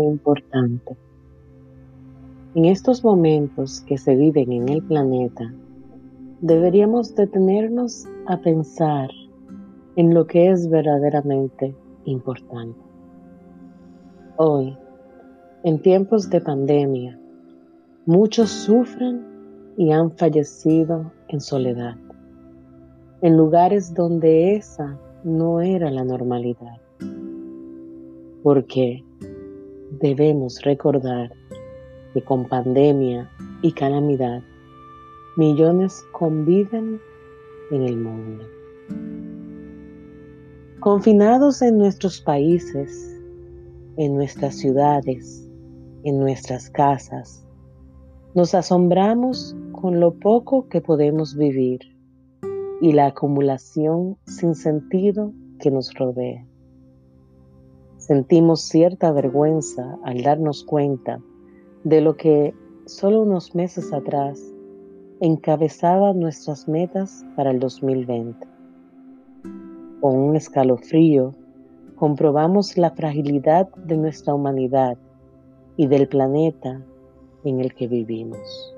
importante. En estos momentos que se viven en el planeta, deberíamos detenernos a pensar en lo que es verdaderamente importante. Hoy, en tiempos de pandemia, muchos sufren y han fallecido en soledad, en lugares donde esa no era la normalidad. Porque debemos recordar que con pandemia y calamidad, millones conviven en el mundo. Confinados en nuestros países, en nuestras ciudades, en nuestras casas, nos asombramos con lo poco que podemos vivir y la acumulación sin sentido que nos rodea. Sentimos cierta vergüenza al darnos cuenta de lo que solo unos meses atrás encabezaba nuestras metas para el 2020. Con un escalofrío comprobamos la fragilidad de nuestra humanidad y del planeta en el que vivimos.